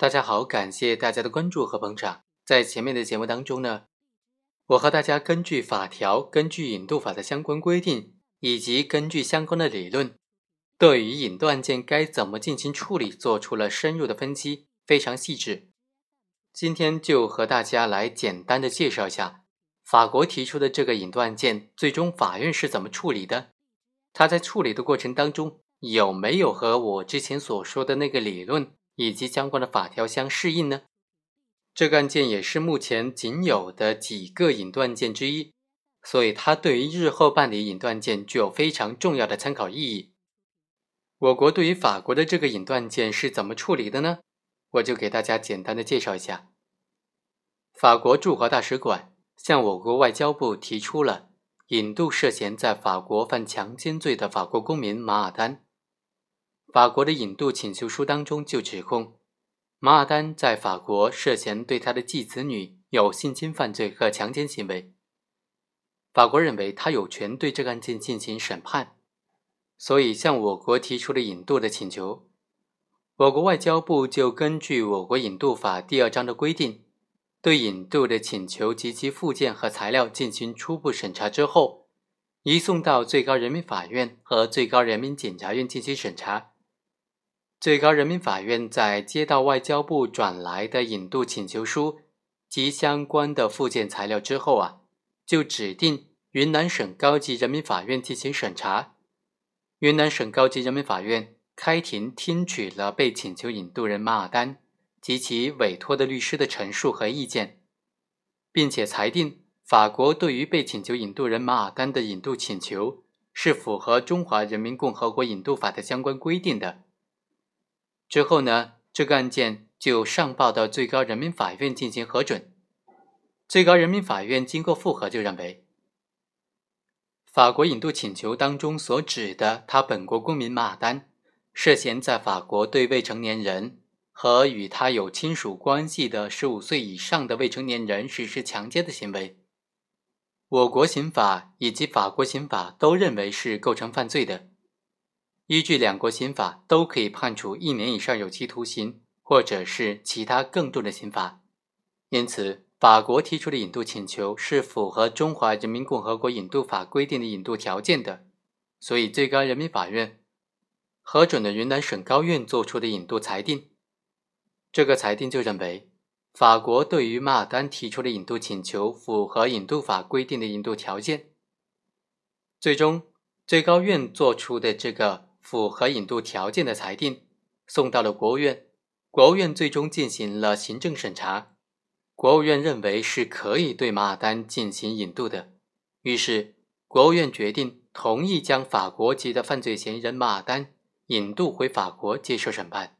大家好，感谢大家的关注和捧场。在前面的节目当中呢，我和大家根据法条、根据引渡法的相关规定，以及根据相关的理论，对于引渡案件该怎么进行处理，做出了深入的分析，非常细致。今天就和大家来简单的介绍一下法国提出的这个引渡案件，最终法院是怎么处理的？他在处理的过程当中有没有和我之前所说的那个理论？以及相关的法条相适应呢？这个案件也是目前仅有的几个引渡案件之一，所以它对于日后办理引渡案件具有非常重要的参考意义。我国对于法国的这个引渡案件是怎么处理的呢？我就给大家简单的介绍一下。法国驻华大使馆向我国外交部提出了引渡涉嫌在法国犯强奸罪的法国公民马尔丹。法国的引渡请求书当中就指控马尔丹在法国涉嫌对他的继子女有性侵犯罪和强奸行为。法国认为他有权对这个案件进行审判，所以向我国提出了引渡的请求。我国外交部就根据我国引渡法第二章的规定，对引渡的请求及其附件和材料进行初步审查之后，移送到最高人民法院和最高人民检察院进行审查。最高人民法院在接到外交部转来的引渡请求书及相关的附件材料之后啊，就指定云南省高级人民法院进行审查。云南省高级人民法院开庭听取了被请求引渡人马尔丹及其委托的律师的陈述和意见，并且裁定法国对于被请求引渡人马尔丹的引渡请求是符合《中华人民共和国引渡法》的相关规定的。之后呢，这个案件就上报到最高人民法院进行核准。最高人民法院经过复核，就认为，法国引渡请求当中所指的他本国公民马丹涉嫌在法国对未成年人和与他有亲属关系的十五岁以上的未成年人实施强奸的行为，我国刑法以及法国刑法都认为是构成犯罪的。依据两国刑法，都可以判处一年以上有期徒刑，或者是其他更重的刑罚。因此，法国提出的引渡请求是符合《中华人民共和国引渡法》规定的引渡条件的，所以最高人民法院核准了云南省高院作出的引渡裁定。这个裁定就认为，法国对于马尔丹提出的引渡请求符合引渡法规定的引渡条件。最终，最高院作出的这个。符合引渡条件的裁定送到了国务院，国务院最终进行了行政审查。国务院认为是可以对马尔丹进行引渡的，于是国务院决定同意将法国籍的犯罪嫌疑人马尔丹引渡回法国接受审判。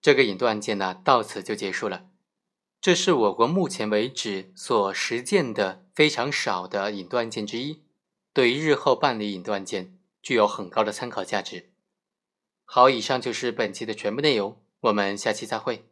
这个引渡案件呢，到此就结束了。这是我国目前为止所实践的非常少的引渡案件之一，对于日后办理引渡案件。具有很高的参考价值。好，以上就是本期的全部内容，我们下期再会。